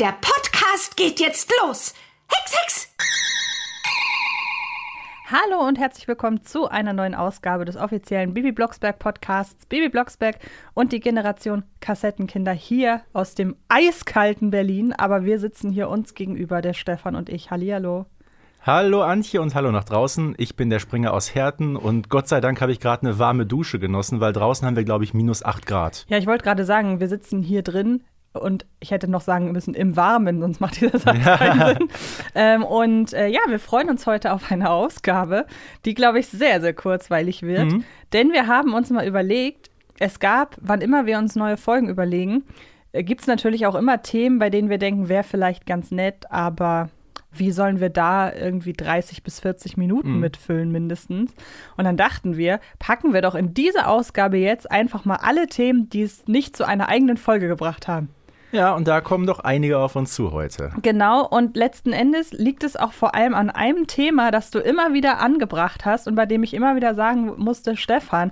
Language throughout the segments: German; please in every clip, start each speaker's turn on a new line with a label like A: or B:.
A: Der Podcast geht jetzt los. Hex, Hex!
B: Hallo und herzlich willkommen zu einer neuen Ausgabe des offiziellen Bibi Blocksberg Podcasts. Bibi Blocksberg und die Generation Kassettenkinder hier aus dem eiskalten Berlin. Aber wir sitzen hier uns gegenüber, der Stefan und ich. Hallihallo.
C: Hallo Antje und hallo nach draußen. Ich bin der Springer aus Herten und Gott sei Dank habe ich gerade eine warme Dusche genossen, weil draußen haben wir, glaube ich, minus 8 Grad.
B: Ja, ich wollte gerade sagen, wir sitzen hier drin und ich hätte noch sagen müssen im Warmen, sonst macht dieser Satz keinen Sinn. Ähm, und äh, ja, wir freuen uns heute auf eine Ausgabe, die, glaube ich, sehr, sehr kurzweilig wird. Mhm. Denn wir haben uns mal überlegt, es gab, wann immer wir uns neue Folgen überlegen, äh, gibt es natürlich auch immer Themen, bei denen wir denken, wäre vielleicht ganz nett, aber wie sollen wir da irgendwie 30 bis 40 Minuten mhm. mitfüllen mindestens? Und dann dachten wir, packen wir doch in diese Ausgabe jetzt einfach mal alle Themen, die es nicht zu einer eigenen Folge gebracht haben.
C: Ja, und da kommen doch einige auf uns zu heute.
B: Genau, und letzten Endes liegt es auch vor allem an einem Thema, das du immer wieder angebracht hast und bei dem ich immer wieder sagen musste, Stefan,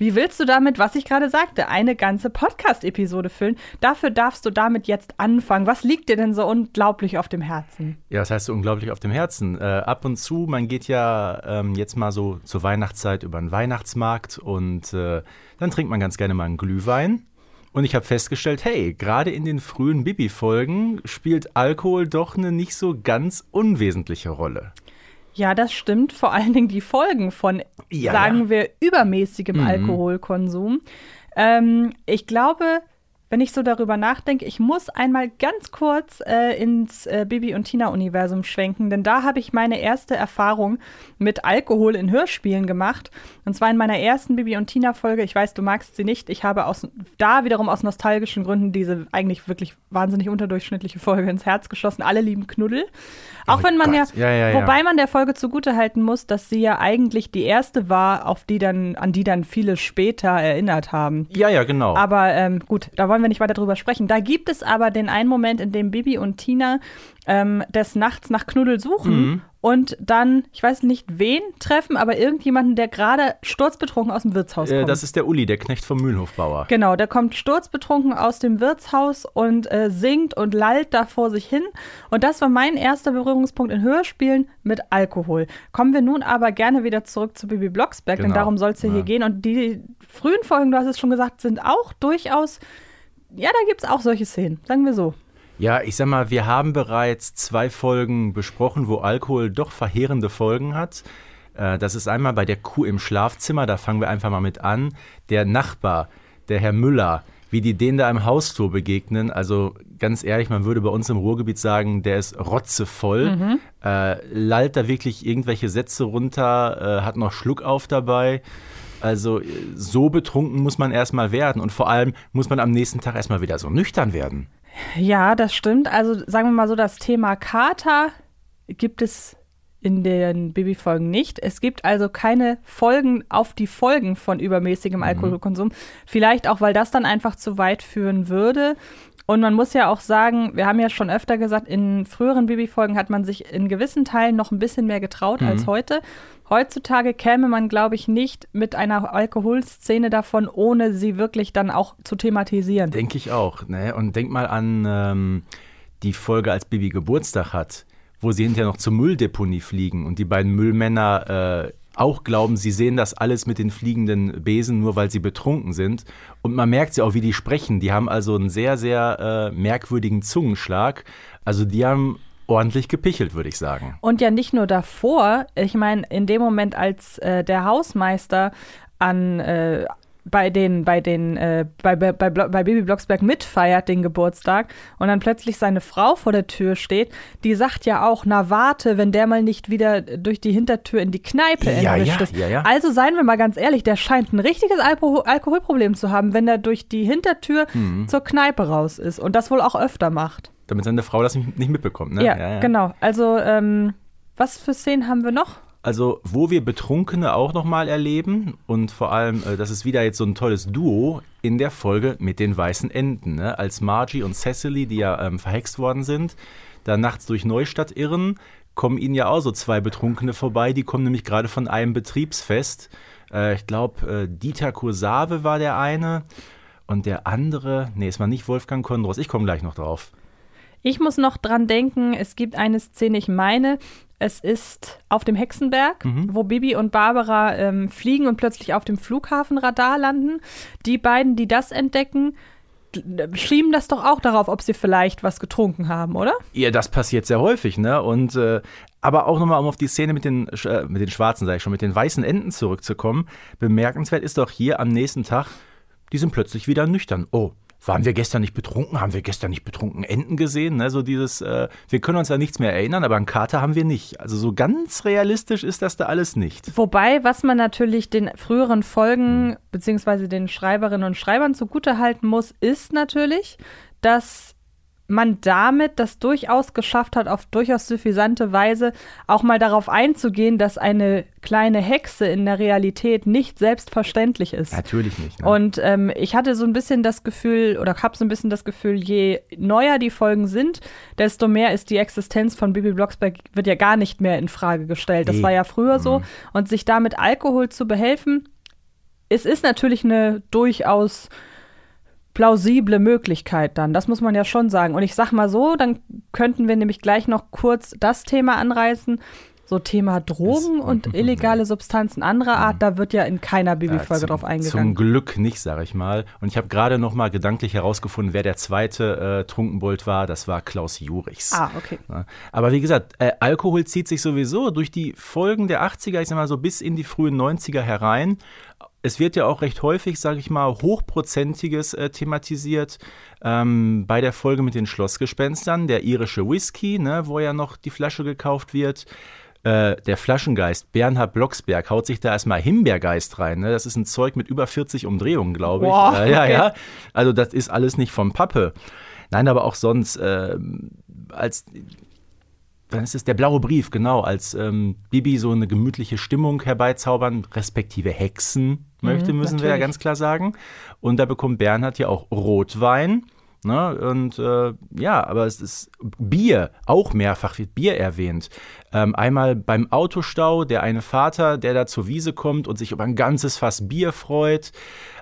B: wie willst du damit, was ich gerade sagte, eine ganze Podcast-Episode füllen? Dafür darfst du damit jetzt anfangen. Was liegt dir denn so unglaublich auf dem Herzen?
C: Ja, das heißt so unglaublich auf dem Herzen. Äh, ab und zu, man geht ja ähm, jetzt mal so zur Weihnachtszeit über einen Weihnachtsmarkt und äh, dann trinkt man ganz gerne mal einen Glühwein. Und ich habe festgestellt, hey, gerade in den frühen Bibi-Folgen spielt Alkohol doch eine nicht so ganz unwesentliche Rolle.
B: Ja, das stimmt. Vor allen Dingen die Folgen von, ja, sagen ja. wir, übermäßigem mhm. Alkoholkonsum. Ähm, ich glaube, wenn ich so darüber nachdenke, ich muss einmal ganz kurz äh, ins äh, Bibi und Tina-Universum schwenken, denn da habe ich meine erste Erfahrung mit Alkohol in Hörspielen gemacht. Und zwar in meiner ersten Bibi und Tina-Folge. Ich weiß, du magst sie nicht. Ich habe aus, da wiederum aus nostalgischen Gründen diese eigentlich wirklich wahnsinnig unterdurchschnittliche Folge ins Herz geschlossen. Alle lieben Knuddel. Auch oh wenn man ja, ja, ja, wobei man der Folge zugutehalten muss, dass sie ja eigentlich die erste war, auf die dann, an die dann viele später erinnert haben.
C: Ja, ja, genau.
B: Aber ähm, gut, da wollen wir nicht weiter drüber sprechen. Da gibt es aber den einen Moment, in dem Bibi und Tina ähm, des Nachts nach Knuddel suchen mhm und dann, ich weiß nicht wen treffen, aber irgendjemanden, der gerade sturzbetrunken aus dem Wirtshaus äh, kommt.
C: Das ist der Uli, der Knecht vom Mühlenhofbauer.
B: Genau, der kommt sturzbetrunken aus dem Wirtshaus und äh, singt und lallt da vor sich hin. Und das war mein erster Berührungspunkt in Hörspielen mit Alkohol. Kommen wir nun aber gerne wieder zurück zu Bibi Blocksberg, genau. denn darum soll es ja hier gehen. Und die frühen Folgen, du hast es schon gesagt, sind auch durchaus, ja, da gibt es auch solche Szenen, sagen wir so.
C: Ja, ich sag mal, wir haben bereits zwei Folgen besprochen, wo Alkohol doch verheerende Folgen hat. Äh, das ist einmal bei der Kuh im Schlafzimmer, da fangen wir einfach mal mit an. Der Nachbar, der Herr Müller, wie die denen da im Hausflur begegnen. Also ganz ehrlich, man würde bei uns im Ruhrgebiet sagen, der ist rotzevoll, mhm. äh, lallt da wirklich irgendwelche Sätze runter, äh, hat noch Schluck auf dabei. Also so betrunken muss man erstmal werden und vor allem muss man am nächsten Tag erstmal wieder so nüchtern werden.
B: Ja, das stimmt. Also sagen wir mal so, das Thema Kater gibt es in den Babyfolgen nicht. Es gibt also keine Folgen auf die Folgen von übermäßigem mhm. Alkoholkonsum. Vielleicht auch, weil das dann einfach zu weit führen würde. Und man muss ja auch sagen, wir haben ja schon öfter gesagt, in früheren Babyfolgen hat man sich in gewissen Teilen noch ein bisschen mehr getraut mhm. als heute. Heutzutage käme man, glaube ich, nicht mit einer Alkoholszene davon, ohne sie wirklich dann auch zu thematisieren.
C: Denke ich auch. Ne? Und denk mal an ähm, die Folge, als Bibi Geburtstag hat, wo sie hinterher noch zur Mülldeponie fliegen und die beiden Müllmänner äh, auch glauben, sie sehen das alles mit den fliegenden Besen, nur weil sie betrunken sind. Und man merkt ja auch, wie die sprechen. Die haben also einen sehr, sehr äh, merkwürdigen Zungenschlag. Also die haben ordentlich gepichelt, würde ich sagen.
B: Und ja nicht nur davor, ich meine, in dem Moment, als äh, der Hausmeister an äh, bei den, bei den, äh, bei, bei, bei, bei Baby Blocksberg mitfeiert den Geburtstag und dann plötzlich seine Frau vor der Tür steht, die sagt ja auch, na warte, wenn der mal nicht wieder durch die Hintertür in die Kneipe ja, entwischt ist. Ja, ja, also seien wir mal ganz ehrlich, der scheint ein richtiges Alkohol Alkoholproblem zu haben, wenn er durch die Hintertür mhm. zur Kneipe raus ist und das wohl auch öfter macht
C: damit seine Frau das nicht, mitbekommt. Ne?
B: Ja, ja, ja, genau. Also, ähm, was für Szenen haben wir noch?
C: Also, wo wir Betrunkene auch nochmal erleben und vor allem, äh, das ist wieder jetzt so ein tolles Duo in der Folge mit den weißen Enten. Ne? Als Margie und Cecily, die ja ähm, verhext worden sind, da nachts durch Neustadt irren, kommen ihnen ja auch so zwei Betrunkene vorbei. Die kommen nämlich gerade von einem Betriebsfest. Äh, ich glaube, äh, Dieter Kursave war der eine Und der andere, nee, es war nicht Wolfgang Kondros. Ich komme gleich noch drauf.
B: Ich muss noch dran denken, es gibt eine Szene, ich meine, es ist auf dem Hexenberg, mhm. wo Bibi und Barbara ähm, fliegen und plötzlich auf dem Flughafenradar landen. Die beiden, die das entdecken, schieben das doch auch darauf, ob sie vielleicht was getrunken haben, oder?
C: Ja, das passiert sehr häufig, ne? Und äh, aber auch nochmal, um auf die Szene mit den, äh, mit den Schwarzen, sage ich schon, mit den weißen Enten zurückzukommen. Bemerkenswert ist doch hier am nächsten Tag, die sind plötzlich wieder nüchtern. Oh, waren wir gestern nicht betrunken? Haben wir gestern nicht betrunken Enten gesehen? Ne? So dieses, äh, wir können uns an nichts mehr erinnern, aber an Kater haben wir nicht. Also so ganz realistisch ist das da alles nicht.
B: Wobei, was man natürlich den früheren Folgen beziehungsweise den Schreiberinnen und Schreibern zugutehalten muss, ist natürlich, dass man damit das durchaus geschafft hat, auf durchaus suffisante Weise auch mal darauf einzugehen, dass eine kleine Hexe in der Realität nicht selbstverständlich ist.
C: Natürlich nicht.
B: Ne? Und ähm, ich hatte so ein bisschen das Gefühl, oder habe so ein bisschen das Gefühl, je neuer die Folgen sind, desto mehr ist die Existenz von Bibi Blocksberg, wird ja gar nicht mehr in Frage gestellt. Das nee. war ja früher mhm. so. Und sich damit Alkohol zu behelfen, es ist natürlich eine durchaus plausible Möglichkeit dann. Das muss man ja schon sagen. Und ich sag mal so, dann könnten wir nämlich gleich noch kurz das Thema anreißen. So Thema Drogen und illegale Substanzen anderer Art, da wird ja in keiner Bibi-Folge ja, drauf eingegangen.
C: Zum Glück nicht, sage ich mal. Und ich habe gerade noch mal gedanklich herausgefunden, wer der zweite äh, Trunkenbold war. Das war Klaus Jurichs.
B: Ah, okay.
C: Ja. Aber wie gesagt, äh, Alkohol zieht sich sowieso durch die Folgen der 80er, ich sag mal so bis in die frühen 90er herein es wird ja auch recht häufig, sage ich mal, hochprozentiges äh, thematisiert. Ähm, bei der Folge mit den Schlossgespenstern, der irische Whisky, ne, wo ja noch die Flasche gekauft wird. Äh, der Flaschengeist, Bernhard Blocksberg, haut sich da erstmal Himbeergeist rein. Ne? Das ist ein Zeug mit über 40 Umdrehungen, glaube ich.
B: Wow,
C: äh, ja, okay. ja. Also, das ist alles nicht vom Pappe. Nein, aber auch sonst, äh, als dann ist es der blaue Brief, genau, als ähm, Bibi so eine gemütliche Stimmung herbeizaubern, respektive Hexen möchte, mhm, müssen natürlich. wir ja ganz klar sagen. Und da bekommt Bernhard ja auch Rotwein. Ne? Und äh, ja, aber es ist Bier, auch mehrfach wird Bier erwähnt. Ähm, einmal beim Autostau, der eine Vater, der da zur Wiese kommt und sich über ein ganzes Fass Bier freut.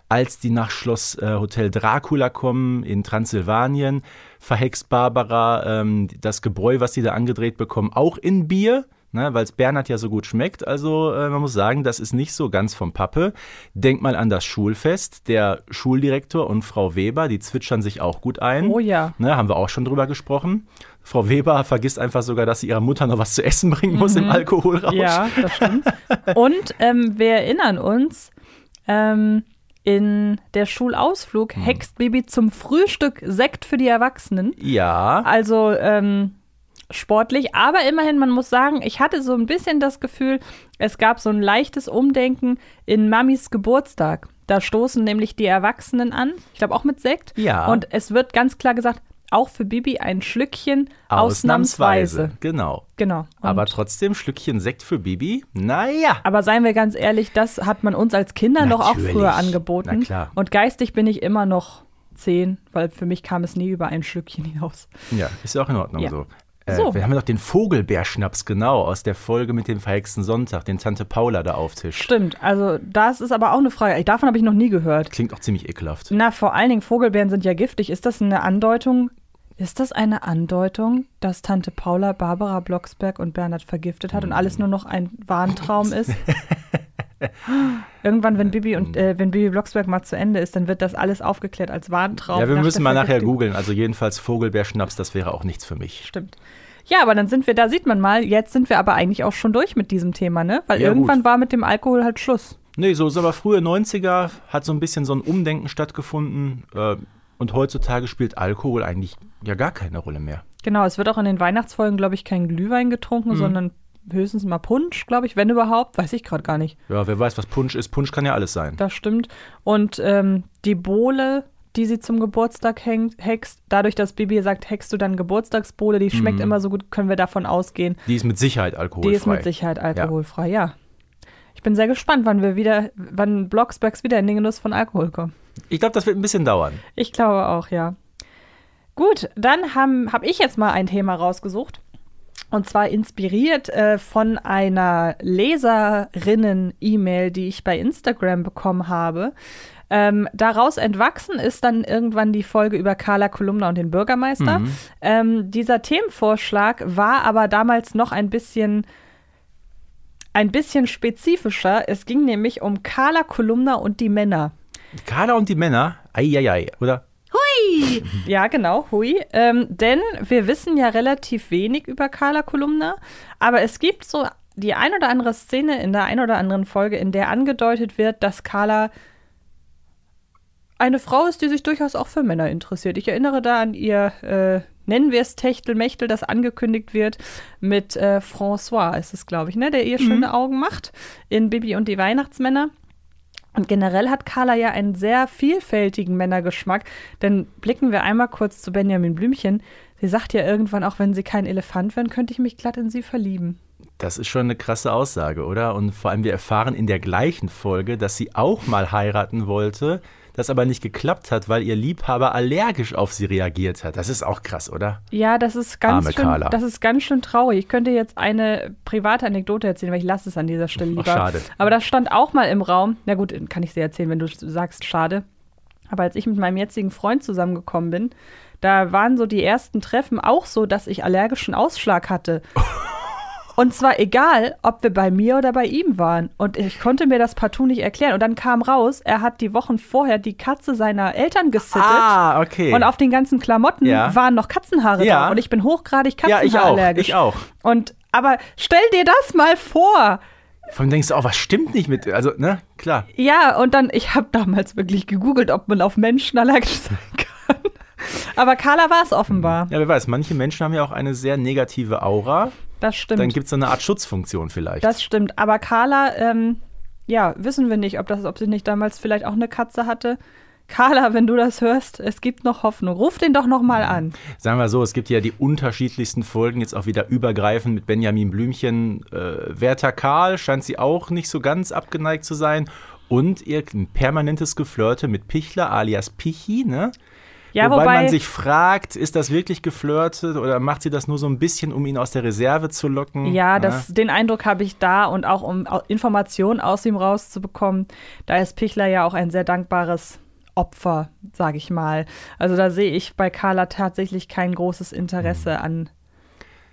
C: Als die nach Schloss äh, Hotel Dracula kommen in Transsilvanien, verhext Barbara ähm, das Gebräu, was sie da angedreht bekommen, auch in Bier ne, weil es Bernhard ja so gut schmeckt. Also äh, man muss sagen, das ist nicht so ganz vom Pappe. Denk mal an das Schulfest. Der Schuldirektor und Frau Weber, die zwitschern sich auch gut ein.
B: Oh ja.
C: Ne, haben wir auch schon drüber gesprochen. Frau Weber vergisst einfach sogar, dass sie ihrer Mutter noch was zu essen bringen muss mhm. im Alkoholrausch.
B: Ja, das stimmt. und ähm, wir erinnern uns, ähm, in der Schulausflug hm. hext Baby zum Frühstück Sekt für die Erwachsenen.
C: Ja.
B: Also ähm, sportlich, aber immerhin, man muss sagen, ich hatte so ein bisschen das Gefühl, es gab so ein leichtes Umdenken in Mamis Geburtstag. Da stoßen nämlich die Erwachsenen an, ich glaube auch mit Sekt.
C: Ja.
B: Und es wird ganz klar gesagt, auch für Bibi ein Schlückchen ausnahmsweise. ausnahmsweise.
C: Genau.
B: Genau.
C: Und aber trotzdem Schlückchen Sekt für Bibi? Naja.
B: Aber seien wir ganz ehrlich, das hat man uns als Kinder Natürlich. doch auch früher angeboten.
C: Na klar.
B: Und geistig bin ich immer noch zehn, weil für mich kam es nie über ein Schlückchen hinaus.
C: Ja, ist ja auch in Ordnung
B: ja.
C: so.
B: Äh, so.
C: Wir haben doch den Vogelbeerschnaps, genau, aus der Folge mit dem verhexten Sonntag, den Tante Paula da auftischt.
B: Stimmt, also das ist aber auch eine Frage. Davon habe ich noch nie gehört.
C: Klingt auch ziemlich ekelhaft.
B: Na, vor allen Dingen, Vogelbeeren sind ja giftig. Ist das eine Andeutung? Ist das eine Andeutung, dass Tante Paula Barbara Blocksberg und Bernhard vergiftet hat und alles nur noch ein Warntraum ist? Irgendwann, wenn Bibi und äh, wenn Bibi Blocksberg mal zu Ende ist, dann wird das alles aufgeklärt als Warntraum.
C: Ja, wir müssen mal nachher googeln. Also jedenfalls Vogelbeerschnaps, das wäre auch nichts für mich.
B: Stimmt. Ja, aber dann sind wir, da sieht man mal, jetzt sind wir aber eigentlich auch schon durch mit diesem Thema, ne? Weil ja, irgendwann gut. war mit dem Alkohol halt Schluss.
C: Nee, so ist aber frühe 90er, hat so ein bisschen so ein Umdenken stattgefunden. Äh, und heutzutage spielt Alkohol eigentlich ja gar keine Rolle mehr.
B: Genau, es wird auch in den Weihnachtsfolgen, glaube ich, kein Glühwein getrunken, mhm. sondern höchstens mal Punsch, glaube ich, wenn überhaupt, weiß ich gerade gar nicht.
C: Ja, wer weiß, was Punsch ist. Punsch kann ja alles sein.
B: Das stimmt. Und ähm, die Bohle, die sie zum Geburtstag hängt, hext, dadurch, dass Bibi sagt, hext du dann Geburtstagsbohle, die schmeckt mm. immer so gut, können wir davon ausgehen.
C: Die ist mit Sicherheit alkoholfrei.
B: Die ist mit Sicherheit alkoholfrei, ja. ja. Ich bin sehr gespannt, wann wir wieder, wann Blocksbergs wieder in den Genuss von Alkohol kommen.
C: Ich glaube, das wird ein bisschen dauern.
B: Ich glaube auch, ja. Gut, dann habe hab ich jetzt mal ein Thema rausgesucht. Und zwar inspiriert äh, von einer Leserinnen-E-Mail, die ich bei Instagram bekommen habe. Ähm, daraus entwachsen ist dann irgendwann die Folge über Carla Kolumna und den Bürgermeister. Mhm. Ähm, dieser Themenvorschlag war aber damals noch ein bisschen ein bisschen spezifischer. Es ging nämlich um Carla Kolumna und die Männer.
C: Carla und die Männer? Eieiei, oder?
B: Hui! Ja, genau, hui. Ähm, denn wir wissen ja relativ wenig über Carla Kolumna, aber es gibt so die ein oder andere Szene in der ein oder anderen Folge, in der angedeutet wird, dass Carla eine Frau ist, die sich durchaus auch für Männer interessiert. Ich erinnere da an ihr, äh, nennen wir es Techtelmechtel, das angekündigt wird mit äh, François, ist es, glaube ich, ne, der ihr mhm. schöne Augen macht in Bibi und die Weihnachtsmänner. Und generell hat Carla ja einen sehr vielfältigen Männergeschmack, denn blicken wir einmal kurz zu Benjamin Blümchen. Sie sagt ja irgendwann, auch wenn sie kein Elefant wären, könnte ich mich glatt in sie verlieben.
C: Das ist schon eine krasse Aussage, oder? Und vor allem, wir erfahren in der gleichen Folge, dass sie auch mal heiraten wollte, das aber nicht geklappt hat, weil ihr Liebhaber allergisch auf sie reagiert hat. Das ist auch krass, oder?
B: Ja, das ist ganz, Arme schön, Carla. das ist ganz schön traurig. Ich könnte jetzt eine private Anekdote erzählen, weil ich lasse es an dieser Stelle lieber. Ach,
C: schade.
B: Aber das stand auch mal im Raum. Na gut, kann ich sie erzählen, wenn du sagst, schade. Aber als ich mit meinem jetzigen Freund zusammengekommen bin, da waren so die ersten Treffen auch so, dass ich allergischen Ausschlag hatte. Und zwar egal, ob wir bei mir oder bei ihm waren. Und ich konnte mir das partout nicht erklären. Und dann kam raus, er hat die Wochen vorher die Katze seiner Eltern gesittet.
C: Ah, okay.
B: Und auf den ganzen Klamotten ja. waren noch Katzenhaare ja. drauf. Und ich bin hochgradig Katzenhaarallergisch.
C: Ja, ich auch. Ich auch.
B: Und, aber stell dir das mal vor.
C: Von allem denkst du auch, was stimmt nicht mit, also, ne, klar.
B: Ja, und dann, ich habe damals wirklich gegoogelt, ob man auf Menschen allergisch sein kann. Aber Carla war es offenbar.
C: Ja, wer weiß, manche Menschen haben ja auch eine sehr negative Aura.
B: Das stimmt.
C: Dann gibt es so eine Art Schutzfunktion vielleicht.
B: Das stimmt. Aber Carla, ähm, ja, wissen wir nicht, ob, das, ob sie nicht damals vielleicht auch eine Katze hatte. Carla, wenn du das hörst, es gibt noch Hoffnung. Ruf den doch noch mal an.
C: Sagen wir so, es gibt ja die unterschiedlichsten Folgen, jetzt auch wieder übergreifend mit Benjamin Blümchen. Äh, Werther Karl scheint sie auch nicht so ganz abgeneigt zu sein. Und ihr permanentes Geflirte mit Pichler alias Pichi, ne? Ja, wobei, wobei, man sich fragt, ist das wirklich geflirtet oder macht sie das nur so ein bisschen, um ihn aus der Reserve zu locken?
B: Ja, das, ja. den Eindruck habe ich da und auch um Informationen aus ihm rauszubekommen. Da ist Pichler ja auch ein sehr dankbares Opfer, sage ich mal. Also da sehe ich bei Carla tatsächlich kein großes Interesse mhm. an,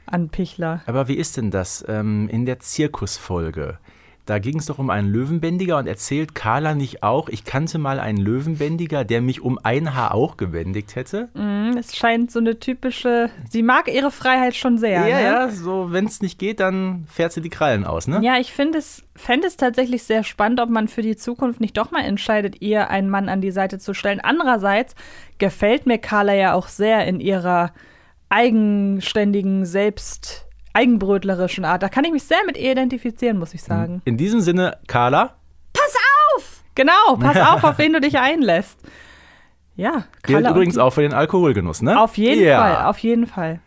B: an Pichler.
C: Aber wie ist denn das ähm, in der Zirkusfolge? Da ging es doch um einen Löwenbändiger und erzählt Carla nicht auch, ich kannte mal einen Löwenbändiger, der mich um ein Haar auch gebändigt hätte?
B: Mm, es scheint so eine typische, sie mag ihre Freiheit schon sehr.
C: Ja,
B: ne?
C: ja, so wenn es nicht geht, dann fährt sie die Krallen aus, ne?
B: Ja, ich finde es, fände es tatsächlich sehr spannend, ob man für die Zukunft nicht doch mal entscheidet, ihr einen Mann an die Seite zu stellen. Andererseits gefällt mir Carla ja auch sehr in ihrer eigenständigen Selbst- eigenbrötlerischen Art. Da kann ich mich sehr mit ihr identifizieren, muss ich sagen.
C: In diesem Sinne, Carla.
A: Pass auf!
B: Genau, pass auf, auf wen du dich einlässt. Ja,
C: Carla. Gilt übrigens auch für den Alkoholgenuss, ne?
B: Auf jeden yeah. Fall, auf jeden Fall.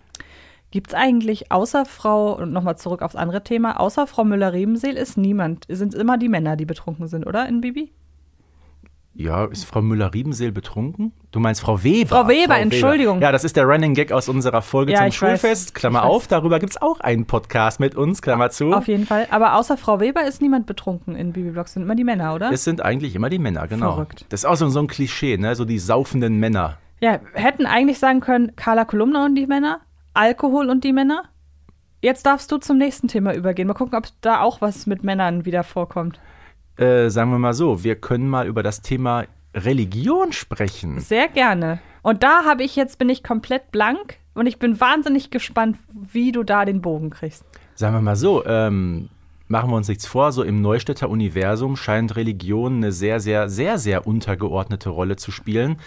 B: Gibt es eigentlich außer Frau, und nochmal zurück aufs andere Thema, außer Frau Müller-Rebenseel ist niemand, sind immer die Männer, die betrunken sind, oder in Bibi?
C: Ja, ist Frau Müller-Riebenseel betrunken? Du meinst Frau Weber?
B: Frau Weber, Frau Entschuldigung.
C: Weber. Ja, das ist der Running Gag aus unserer Folge ja, zum Schulfest. Weiß, Klammer auf, darüber gibt es auch einen Podcast mit uns, Klammer zu.
B: Auf jeden Fall. Aber außer Frau Weber ist niemand betrunken in Bibi Blogs. Sind immer die Männer, oder?
C: Es sind eigentlich immer die Männer, genau.
B: Verrückt.
C: Das ist auch so, so ein Klischee, ne? So die saufenden Männer.
B: Ja, hätten eigentlich sagen können, Carla Kolumna und die Männer, Alkohol und die Männer. Jetzt darfst du zum nächsten Thema übergehen. Mal gucken, ob da auch was mit Männern wieder vorkommt.
C: Äh, sagen wir mal so, wir können mal über das Thema Religion sprechen.
B: Sehr gerne. Und da habe ich jetzt bin ich komplett blank und ich bin wahnsinnig gespannt, wie du da den Bogen kriegst.
C: Sagen wir mal so, ähm, machen wir uns nichts vor, so im Neustädter Universum scheint Religion eine sehr, sehr, sehr, sehr untergeordnete Rolle zu spielen.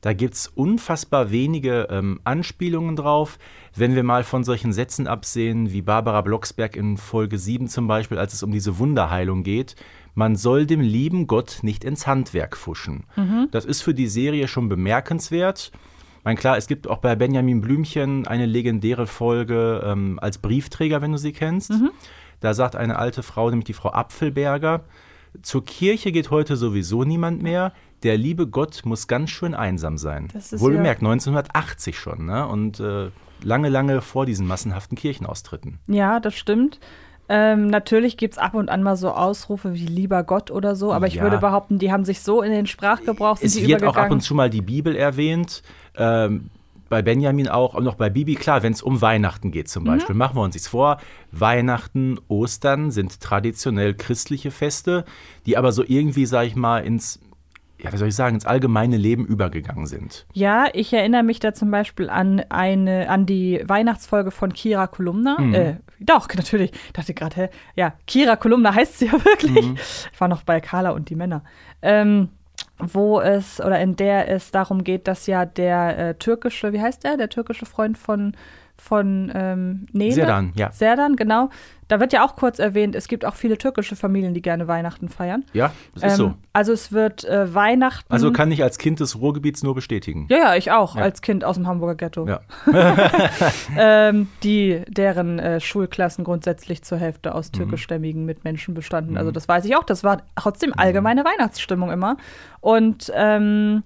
C: Da gibt es unfassbar wenige ähm, Anspielungen drauf. Wenn wir mal von solchen Sätzen absehen, wie Barbara Blocksberg in Folge 7 zum Beispiel, als es um diese Wunderheilung geht, man soll dem lieben Gott nicht ins Handwerk fuschen. Mhm. Das ist für die Serie schon bemerkenswert. Ich meine, klar, es gibt auch bei Benjamin Blümchen eine legendäre Folge ähm, als Briefträger, wenn du sie kennst. Mhm. Da sagt eine alte Frau, nämlich die Frau Apfelberger, zur Kirche geht heute sowieso niemand mehr. Der liebe Gott muss ganz schön einsam sein. Wohlgemerkt, ja 1980 schon, ne? Und äh, lange, lange vor diesen massenhaften Kirchenaustritten.
B: Ja, das stimmt. Ähm, natürlich gibt es ab und an mal so Ausrufe wie lieber Gott oder so, aber ich
C: Ja.
B: würde behaupten, die haben sich so in den Sprachgebrauch sind
C: Es
B: die
C: wird auch ab und zu mal die Bibel erwähnt. Ähm, bei Benjamin auch, und auch bei Bibi, klar, wenn es um Weihnachten geht
B: Mhm.
C: zum Beispiel. Machen wir uns jetzt vor, Weihnachten, Ostern sind traditionell christliche Feste, die aber so irgendwie, sag ich mal, ins, ja, wie soll ich sagen, ins allgemeine Leben übergegangen sind.
B: Ja, ich erinnere mich da zum Beispiel an eine, an die Weihnachtsfolge von Kira Kolumna.
C: Mhm.
B: Äh, doch, natürlich. Ich dachte gerade, hä? Ja, Kira Kolumna heißt sie ja wirklich.
C: Mhm.
B: Ich war noch bei Carla und die Männer. Ähm, wo es, oder in der es darum geht, dass ja der äh, türkische, wie heißt der? Der türkische Freund von, von ähm, Nele.
C: Serdan, ja.
B: Serdan, genau. Da wird ja auch kurz erwähnt, es gibt auch viele türkische Familien, die gerne Weihnachten feiern.
C: Ja, das ist so.
B: Ähm, Also es wird äh, Weihnachten.
C: Also kann ich als Kind des Ruhrgebiets nur bestätigen.
B: Ja, ja, ich auch,
C: Ja.
B: als Kind aus dem Hamburger Ghetto.
C: Ja.
B: Ähm, die, deren äh, Schulklassen grundsätzlich zur Hälfte
C: Mhm.
B: aus türkischstämmigen Mitmenschen bestanden. Also das weiß ich auch. Das war trotzdem allgemeine Weihnachtsstimmung immer. Und ähm,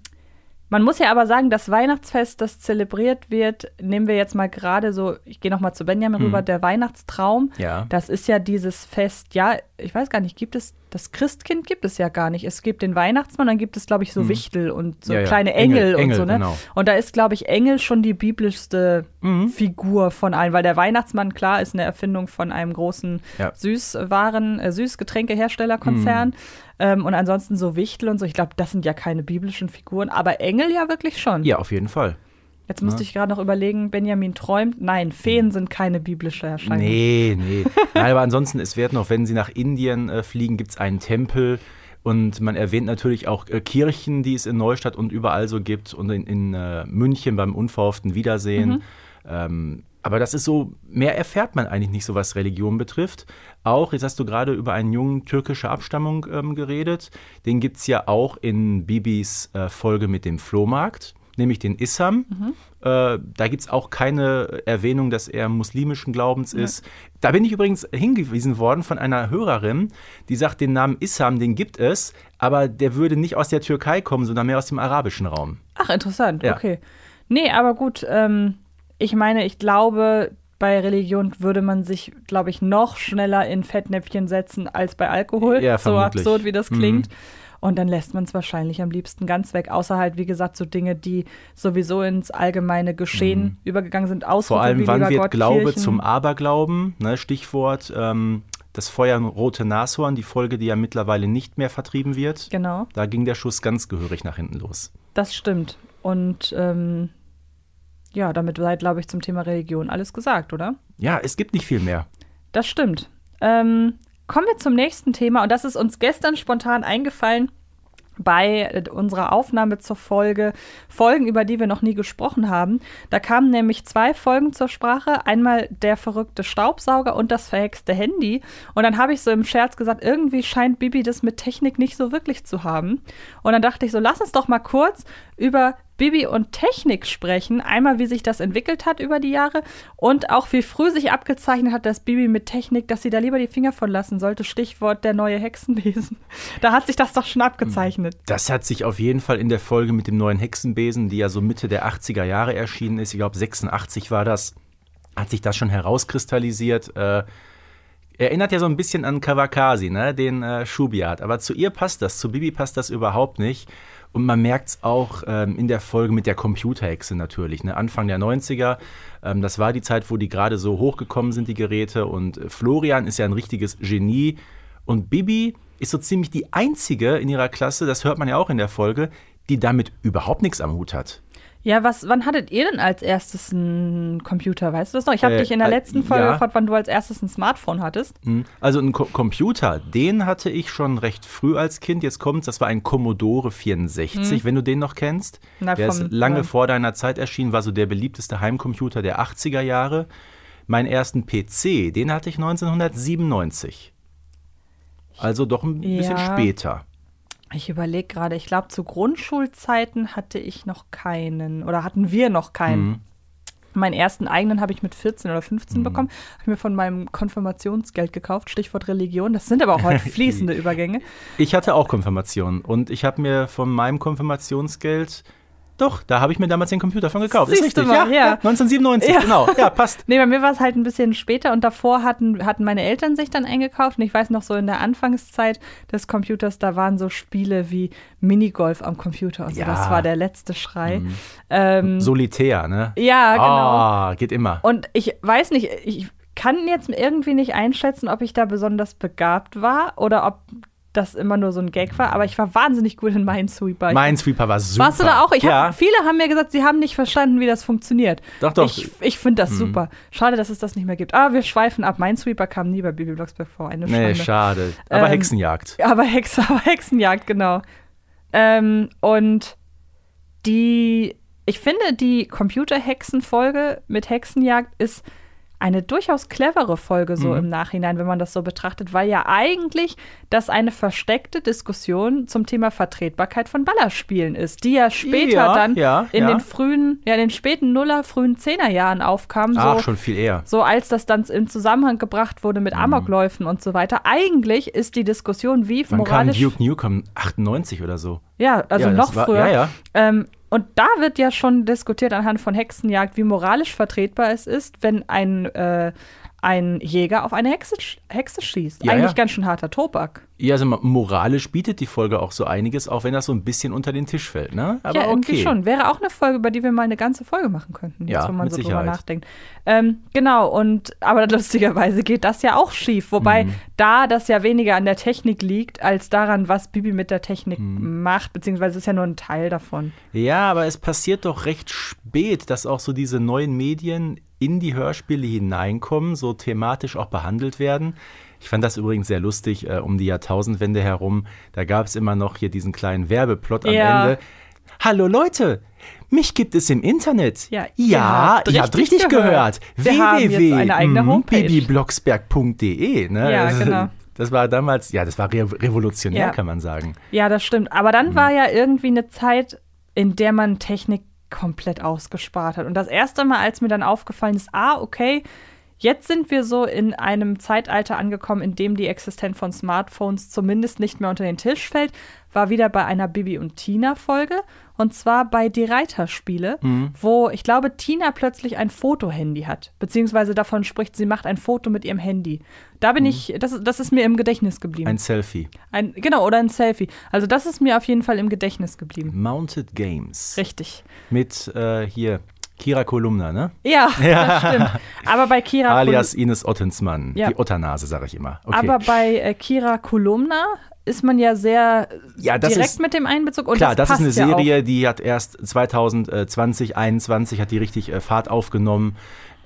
B: man muss ja aber sagen, das Weihnachtsfest, das zelebriert wird, nehmen wir jetzt mal gerade so, ich gehe noch mal zu Benjamin rüber, der Weihnachtstraum.
C: Ja.
B: Das ist ja dieses Fest, ja, ich weiß gar nicht, gibt es, das Christkind gibt es ja gar nicht. Es gibt den Weihnachtsmann, dann gibt es, glaube ich, so Wichtel und so
C: Mhm. Ja, ja.
B: kleine
C: Engel,
B: Engel, und
C: Engel,
B: so, ne?
C: genau.
B: Und da ist, glaube ich, Engel schon die biblischste
C: Mhm.
B: Figur von allen, weil der Weihnachtsmann, klar, ist eine Erfindung von einem großen
C: Ja.
B: Süßwaren, äh, Süßgetränkeherstellerkonzern. Ähm, und ansonsten so Wichtel und so, ich glaube, das sind ja keine biblischen Figuren, aber Engel ja wirklich schon.
C: Ja, auf jeden Fall.
B: Jetzt musste ich gerade noch überlegen, Benjamin träumt. Nein, Feen sind keine biblische Erscheinung.
C: Nee, nee. Nein, aber ansonsten, es wird noch, wenn sie nach Indien äh, fliegen, gibt es einen Tempel. Und man erwähnt natürlich auch äh, Kirchen, die es in Neustadt und überall so gibt. Und in, in äh, München beim unverhofften Wiedersehen. Ähm, aber das ist so, mehr erfährt man eigentlich nicht so, was Religion betrifft. Auch, jetzt hast du gerade über einen Jungen türkischer Abstammung ähm, geredet. Den gibt es ja auch in Bibis äh, Folge mit dem Flohmarkt, nämlich den Issam. Äh, da gibt es auch keine Erwähnung, dass er muslimischen Glaubens ist. Da bin ich übrigens hingewiesen worden von einer Hörerin, die sagt, den Namen Issam, den gibt es, aber der würde nicht aus der Türkei kommen, sondern mehr aus dem arabischen Raum.
B: Ach, interessant,
C: Ja.
B: okay. Nee, aber gut, ähm, ich meine, ich glaube, bei Religion würde man sich, glaube ich, noch schneller in Fettnäpfchen setzen als bei Alkohol.
C: Ja,
B: so
C: vermutlich. Mhm.
B: absurd, wie das klingt. Und dann lässt man es wahrscheinlich am liebsten ganz weg, außer halt, wie gesagt, so Dinge, die sowieso ins allgemeine Geschehen übergegangen sind. Ausrufe
C: Mhm. Vor allem, wann wird
B: Gott,
C: Glaube
B: Kirchen.
C: zum Aberglauben? Ne, Stichwort ähm, das Feuer rote Nashorn, die Folge, die ja mittlerweile nicht mehr vertrieben wird.
B: Genau,
C: Da ging der Schuss ganz gehörig nach hinten los.
B: das stimmt. Und ähm, ja, damit sei, glaube ich, zum Thema Religion alles gesagt, oder?
C: Ja, es gibt nicht viel mehr.
B: Das stimmt. Ähm, kommen wir zum nächsten Thema und das ist uns gestern spontan eingefallen bei unserer Aufnahme zur Folge Folgen, über die wir noch nie gesprochen haben. Da kamen nämlich zwei Folgen zur Sprache. Einmal der verrückte Staubsauger und das verhexte Handy. Und dann habe ich so im Scherz gesagt, irgendwie scheint Bibi das mit Technik nicht so wirklich zu haben. Und dann dachte ich so, lass uns doch mal kurz über Bibi und Technik sprechen. Einmal, wie sich das entwickelt hat über die Jahre und auch wie früh sich abgezeichnet hat, dass Bibi mit Technik, dass sie da lieber die Finger von lassen sollte. Stichwort der neue Hexenbesen. Da hat sich das doch schon abgezeichnet.
C: Das hat sich auf jeden Fall in der Folge mit dem neuen Hexenbesen, die ja so Mitte der 80er Jahre erschienen ist, ich glaube 86 war das, hat sich das schon herauskristallisiert. Äh, erinnert ja so ein bisschen an Kawakasi, ne? den äh, Schubiat. Aber zu ihr passt das, zu Bibi passt das überhaupt nicht. Und man merkt es auch ähm, in der Folge mit der Computerhexe natürlich. Ne? Anfang der 90er, ähm, das war die Zeit, wo die gerade so hochgekommen sind, die Geräte. Und äh, Florian ist ja ein richtiges Genie. Und Bibi ist so ziemlich die einzige in ihrer Klasse, das hört man ja auch in der Folge, die damit überhaupt nichts am Hut hat.
B: Ja, was, wann hattet ihr denn als erstes einen Computer? Weißt du das noch? Ich habe
C: Äh,
B: dich in der
C: äh,
B: letzten Folge
C: ja.
B: gefragt, wann du als erstes ein Smartphone hattest.
C: Hm. Also ein Co Computer, den hatte ich schon recht früh als Kind. Jetzt kommt's, das war ein Commodore 64, wenn du den noch kennst.
B: Na,
C: der
B: vom-
C: ist lange
B: ja.
C: vor deiner Zeit erschienen, war so der beliebteste Heimcomputer der 80er Jahre. Meinen ersten PC, den hatte ich 1997. Also doch ein bisschen
B: Ja.
C: später.
B: Ich überlege gerade, ich glaube, zu Grundschulzeiten hatte ich noch keinen oder hatten wir noch keinen.
C: Mhm.
B: Meinen ersten eigenen habe ich mit 14 oder 15 bekommen. Habe ich mir von meinem Konfirmationsgeld gekauft, Stichwort Religion. Das sind aber auch heute fließende Übergänge.
C: Ich hatte auch Konfirmation und ich habe mir von meinem Konfirmationsgeld Doch, da habe ich mir damals den Computer von gekauft.
B: Siehst
C: ist richtig.
B: Mal, ja, ja.
C: 1997, ja. genau. Ja, passt.
B: Nee, bei mir war es halt ein bisschen später und davor hatten, hatten meine Eltern sich dann eingekauft. Und ich weiß noch so in der Anfangszeit des Computers, da waren so Spiele wie Minigolf am Computer. Also ja. das war der letzte Schrei. Mhm.
C: Ähm, Solitär, ne?
B: Ja, genau.
C: Oh, geht immer.
B: Und ich weiß nicht, ich kann jetzt irgendwie nicht einschätzen, ob ich da besonders begabt war oder ob das immer nur so ein Gag war, aber ich war wahnsinnig gut in Minesweeper.
C: Minesweeper war super.
B: Warst du da auch? Ich ja. hab, viele haben mir gesagt, sie haben nicht verstanden, wie das funktioniert.
C: Doch, doch.
B: Ich, ich finde das mhm. super. Schade, dass es das nicht mehr gibt. Aber wir schweifen ab. Minesweeper kam nie bei Bibi Blocksberg vor. Eine Schande.
C: Nee, schade. Aber ähm, Hexenjagd.
B: Aber, Hex, aber Hexenjagd, genau. Ähm, und die, ich finde, die Computerhexen-Folge mit Hexenjagd ist eine durchaus clevere Folge so mhm. im Nachhinein, wenn man das so betrachtet, weil ja eigentlich das eine versteckte Diskussion zum Thema Vertretbarkeit von Ballerspielen ist, die ja später
C: ja,
B: dann
C: ja,
B: in
C: ja.
B: den frühen, ja in den späten Nuller, frühen Zehnerjahren aufkam. So,
C: Ach, schon viel eher.
B: So als das dann in Zusammenhang gebracht wurde mit mhm. Amokläufen und so weiter. Eigentlich ist die Diskussion, wie
C: Wann
B: moralisch...
C: Kam Duke Nukem 98 oder so.
B: Ja, also noch
C: war,
B: früher. Ähm, und da wird ja schon diskutiert anhand von Hexenjagd, wie moralisch vertretbar es ist, wenn ein, äh, ein Jäger auf eine Hexe, Hexe schießt.
C: Ja,
B: Eigentlich
C: ja.
B: ganz schön harter Tobak.
C: Ja, also moralisch bietet die Folge auch so einiges, auch wenn das so ein bisschen unter den Tisch fällt, ne?
B: Aber ja, irgendwie
C: okay.
B: schon. Wäre auch eine Folge, über die wir mal eine ganze Folge machen könnten,
C: ja,
B: jetzt, wenn man so
C: Sicherheit.
B: drüber nachdenkt. Ähm, genau, und aber lustigerweise geht das ja auch schief. Wobei
C: Mhm.
B: da das ja weniger an der Technik liegt, als daran, was Bibi mit der Technik
C: Mhm.
B: macht, beziehungsweise es ist ja nur ein Teil davon.
C: Ja, aber es passiert doch recht spät, dass auch so diese neuen Medien in die Hörspiele hineinkommen, so thematisch auch behandelt werden. Ich fand das übrigens sehr lustig, äh, um die Jahrtausendwende herum. Da gab es immer noch hier diesen kleinen Werbeplot am
B: Ja.
C: Ende. Hallo Leute, mich gibt es im Internet.
B: Ja,
C: ja
B: ihr habt
C: ihr habt
B: richtig gehört.
C: gehört.
B: Eigene
C: mhm. Ne?
B: Ja,
C: Das-
B: genau.
C: Das war damals, ja, das war re revolutionär,
B: Ja.
C: kann man sagen.
B: Ja, das stimmt. Aber dann
C: Mhm.
B: war ja irgendwie eine Zeit, in der man Technik komplett ausgespart hat. Und das erste Mal, als mir dann aufgefallen ist, ah, okay, jetzt sind wir so in einem Zeitalter angekommen, in dem die Existenz von Smartphones zumindest nicht mehr unter den Tisch fällt, war wieder bei einer Bibi und Tina Folge. Und zwar bei Die Reiterspiele,
C: Mhm.
B: wo ich glaube, Tina plötzlich ein Fotohandy hat. Beziehungsweise davon spricht, sie macht ein Foto mit ihrem Handy. Da bin ich, das, das ist mir im Gedächtnis geblieben.
C: Mhm. Ein Selfie.
B: Ein, genau, oder ein Selfie. Also das ist mir auf jeden Fall im Gedächtnis geblieben.
C: Mounted Games.
B: Richtig.
C: Mit äh, hier Kira Kolumna, ne?
B: Ja, das stimmt. Aber bei Kira
C: Alias Ines Ottensmann.
B: Ja.
C: Die Otternase, sage ich immer. Okay.
B: aber bei äh, Kira Kolumna ist man ja sehr
C: Ja,
B: direkt
C: ist-
B: mit dem Einbezug. Und
C: Klar, das,
B: das,
C: ist eine
B: ja
C: Serie, die hat erst 2020, 2021 hat die richtig äh, Fahrt aufgenommen.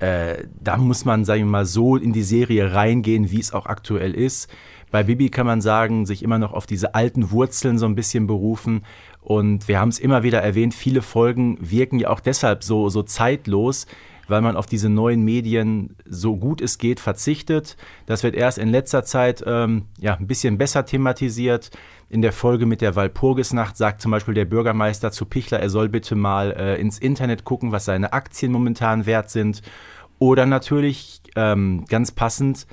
C: Äh, da muss man, sagen wir mal, so in die Serie reingehen, wie es auch aktuell ist. Bei Bibi kann man sagen, sich immer noch auf diese alten Wurzeln so ein bisschen berufen. Und wir haben es immer wieder erwähnt, viele Folgen wirken ja auch deshalb so, so zeitlos, weil man auf diese neuen Medien so gut es geht verzichtet. Das wird erst in letzter Zeit ähm, ja, ein bisschen besser thematisiert. In der Folge mit der Walpurgisnacht sagt zum Beispiel der Bürgermeister zu Pichler, er soll bitte mal äh, ins Internet gucken, was seine Aktien momentan wert sind. Oder natürlich ähm, ganz passend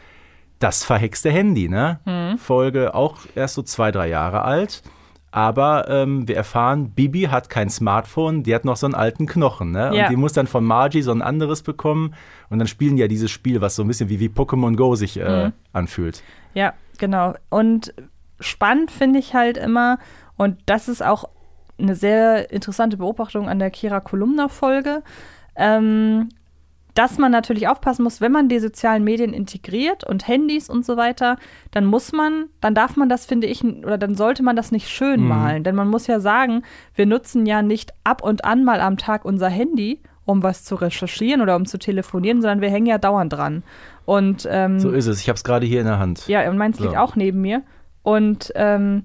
C: das verhexte Handy, ne? Folge auch erst so zwei, drei Jahre alt. Aber ähm, wir erfahren, Bibi hat kein Smartphone, die hat noch so einen alten Knochen, ne?
B: Ja.
C: Und die muss dann von Margie so ein anderes bekommen. Und dann spielen die ja dieses Spiel, was so ein bisschen wie, wie Pokémon Go sich äh, anfühlt.
B: Ja, genau. Und spannend finde ich halt immer, und das ist auch eine sehr interessante Beobachtung an der Kira Kolumna-Folge, ähm, dass man natürlich aufpassen muss, wenn man die sozialen Medien integriert und Handys und so weiter, dann muss man, dann darf man das, finde ich, oder dann sollte man das nicht schön
C: Mhm.
B: malen. Denn man muss ja sagen, wir nutzen ja nicht ab und an mal am Tag unser Handy, um was zu recherchieren oder um zu telefonieren, sondern wir hängen ja dauernd dran. Und ähm,
C: So ist es. Ich habe es gerade hier in der Hand.
B: ja, und meins liegt
C: So.
B: auch neben mir. Und ähm,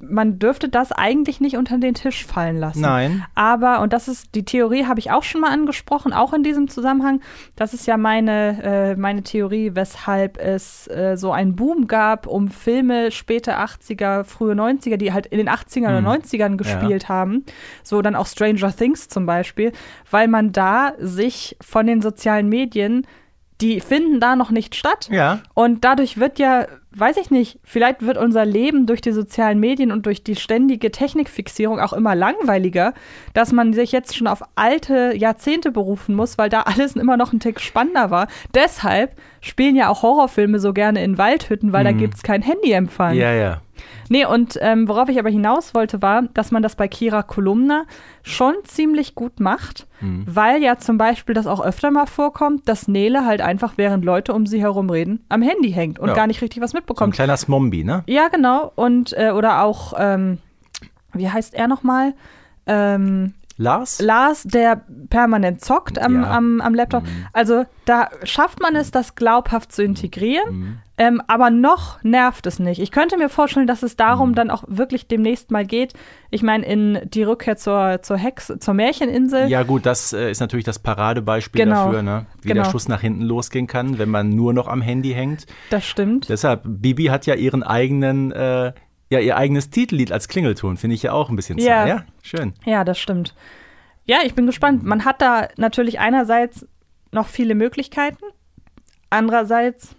B: man dürfte das eigentlich nicht unter den Tisch fallen lassen.
C: Nein.
B: Aber, und das ist, die Theorie habe ich auch schon mal angesprochen, auch in diesem Zusammenhang. Das ist ja meine, äh, meine Theorie, weshalb es äh, so einen Boom gab um Filme späte 80er, frühe 90er, die halt in den 80ern oder 90ern gespielt haben. So dann auch Stranger Things zum Beispiel, weil man da sich von den sozialen Medien die finden da noch nicht statt.
C: Ja.
B: Und dadurch wird ja, weiß ich nicht, vielleicht wird unser Leben durch die sozialen Medien und durch die ständige Technikfixierung auch immer langweiliger, dass man sich jetzt schon auf alte Jahrzehnte berufen muss, weil da alles immer noch ein Tick spannender war. Deshalb spielen ja auch Horrorfilme so gerne in Waldhütten, weil da
C: Mhm.
B: gibt es kein Handyempfang.
C: Ja, ja.
B: Nee, und ähm, worauf ich aber hinaus wollte, war, dass man das bei Kira Kolumna schon ziemlich gut macht,
C: Mhm.
B: weil ja zum Beispiel das auch öfter mal vorkommt, dass Nele halt einfach, während Leute um sie herum reden, am Handy hängt und
C: Ja.
B: gar nicht richtig was
C: So ein
B: mitbekommt.
C: kleiner Smombi, ne?
B: ja, genau. Und, äh, oder auch, ähm, wie heißt er nochmal? Ähm,
C: Lars?
B: Lars, der permanent zockt am,
C: Ja.
B: am, am Laptop. Also da schafft man es, das glaubhaft zu integrieren,
C: Mhm.
B: ähm, aber noch nervt es nicht. Ich könnte mir vorstellen, dass es darum
C: Mhm.
B: dann auch wirklich demnächst mal geht. Ich meine, in die Rückkehr zur, zur Hex, zur Märcheninsel.
C: Ja, gut, das äh, ist natürlich das Paradebeispiel
B: Genau.
C: dafür, ne? wie
B: Genau.
C: der Schuss nach hinten losgehen kann, wenn man nur noch am Handy hängt.
B: Das stimmt.
C: Deshalb, Bibi hat ja ihren eigenen, äh, ja, ihr eigenes Titellied als Klingelton, finde ich ja auch ein bisschen
B: Ja.
C: zart. Ja, schön.
B: Ja, das stimmt. Ja, ich bin gespannt. Man hat da natürlich einerseits noch viele Möglichkeiten, andererseits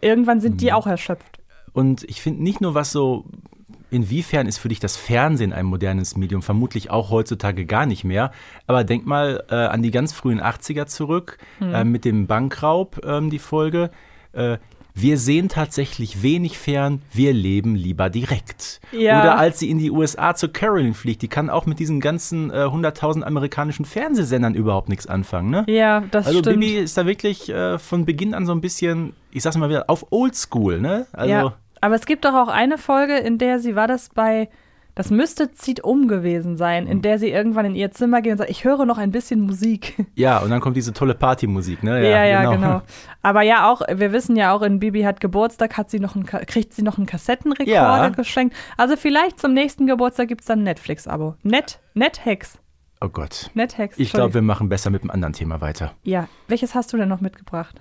B: irgendwann sind
C: Mhm.
B: die auch erschöpft.
C: Und ich finde nicht nur was so, inwiefern ist für dich das Fernsehen ein modernes Medium? Vermutlich auch heutzutage gar nicht mehr. Aber denk mal äh, an die ganz frühen 80er zurück,
B: Hm.
C: äh, mit dem Bankraub, ähm, die Folge. Äh, wir sehen tatsächlich wenig fern, wir leben lieber direkt.
B: Ja.
C: Oder als sie in die USA zu Carolyn fliegt, die kann auch mit diesen ganzen äh, 100.000 amerikanischen Fernsehsendern überhaupt nichts anfangen. Ne?
B: Ja, das
C: Also
B: stimmt.
C: Bibi ist da wirklich äh, von Beginn an so ein bisschen, ich sag's mal wieder, auf Oldschool, ne? Also
B: ja, aber es gibt doch auch eine Folge, in der sie war das bei, das müsste Zieht um gewesen sein,
C: Mhm.
B: in der sie irgendwann in ihr Zimmer geht und sagt, ich höre noch ein bisschen Musik.
C: Ja, und dann kommt diese tolle Partymusik, ne?
B: Ja, ja, genau. Aber ja, auch, wir wissen ja auch, in Bibi hat Geburtstag, hat sie noch einen, kriegt sie noch einen Kassettenrekorder
C: Ja.
B: geschenkt. Also vielleicht zum nächsten Geburtstag gibt es dann ein Netflix-Abo. Net, Nethex.
C: Oh Gott.
B: Nethex.
C: Ich glaube, wir machen besser mit einem anderen Thema weiter.
B: Ja, welches hast du denn noch mitgebracht?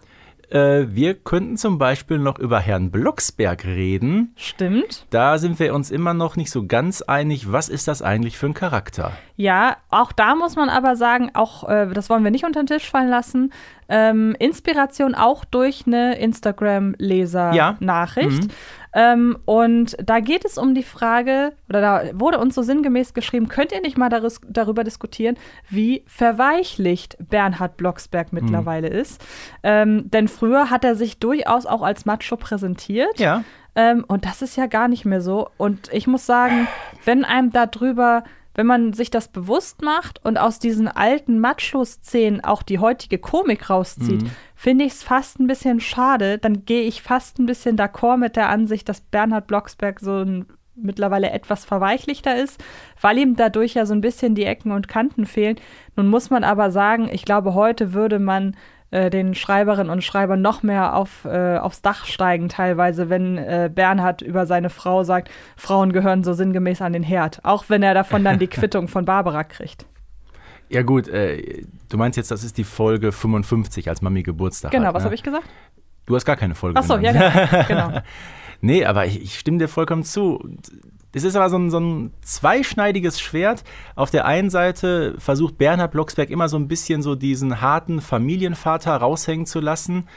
C: Äh, wir könnten zum Beispiel noch über Herrn Blocksberg reden.
B: Stimmt.
C: Da sind wir uns immer noch nicht so ganz einig, was ist das eigentlich für ein Charakter?
B: Ja, auch da muss man aber sagen, auch äh, das wollen wir nicht unter den Tisch fallen lassen. Ähm, Inspiration auch durch eine Instagram-Leser-Nachricht.
C: Mhm.
B: Ähm, und da geht es um die Frage, oder da wurde uns so sinngemäß geschrieben, könnt ihr nicht mal daris, darüber diskutieren, wie verweichlicht Bernhard Blocksberg mittlerweile ist? Ähm, denn früher hat er sich durchaus auch als Macho präsentiert.
C: Ja.
B: Ähm, und das ist ja gar nicht mehr so. Und ich muss sagen, wenn einem darüber, wenn man sich das bewusst macht und aus diesen alten Macho-Szenen auch die heutige Komik rauszieht, finde ich es fast ein bisschen schade. Dann gehe ich fast ein bisschen d'accord mit der Ansicht, dass Bernhard Blocksberg so ein mittlerweile etwas verweichlichter ist, weil ihm dadurch ja so ein bisschen die Ecken und Kanten fehlen. Nun muss man aber sagen, ich glaube, heute würde man äh, den Schreiberinnen und Schreibern noch mehr auf, äh, aufs Dach steigen, teilweise, wenn äh, Bernhard über seine Frau sagt, Frauen gehören so sinngemäß an den Herd, auch wenn er davon dann die Quittung von Barbara kriegt.
C: Ja gut, äh, du meinst jetzt, das ist die Folge 55, als Mami Geburtstag
B: Genau,
C: hat.
B: was
C: ne?
B: habe ich gesagt?
C: Du hast gar keine Folge
B: Ach so, ja,
C: genannt.
B: ja, genau.
C: Nee, aber ich, ich stimme dir vollkommen zu. Es ist aber so ein, so ein zweischneidiges Schwert. Auf der einen Seite versucht Bernhard Blocksberg immer so ein bisschen so diesen harten Familienvater raushängen zu lassen.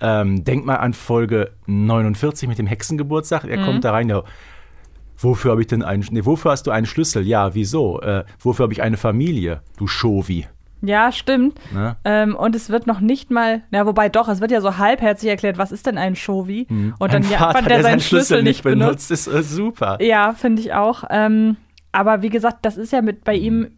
C: Ähm, denk mal an Folge 49 mit dem Hexengeburtstag. Er kommt da rein, ja, wofür habe ich denn einen, nee, wofür hast du einen Schlüssel? Ja, wieso? Äh, wofür habe ich eine Familie? Du Schovi.
B: Ja, stimmt.
C: Ne?
B: Ähm, und es wird noch nicht mal, na wobei doch, es wird ja so halbherzig erklärt, was ist denn ein Shovi? Und dann
C: Ein
B: ja,
C: Vater,
B: fand
C: der, seinen Schlüssel nicht benutzt,
B: benutzt.
C: ist äh, super.
B: Ja, finde ich auch. Ähm, aber wie gesagt, das ist ja mit bei ihm.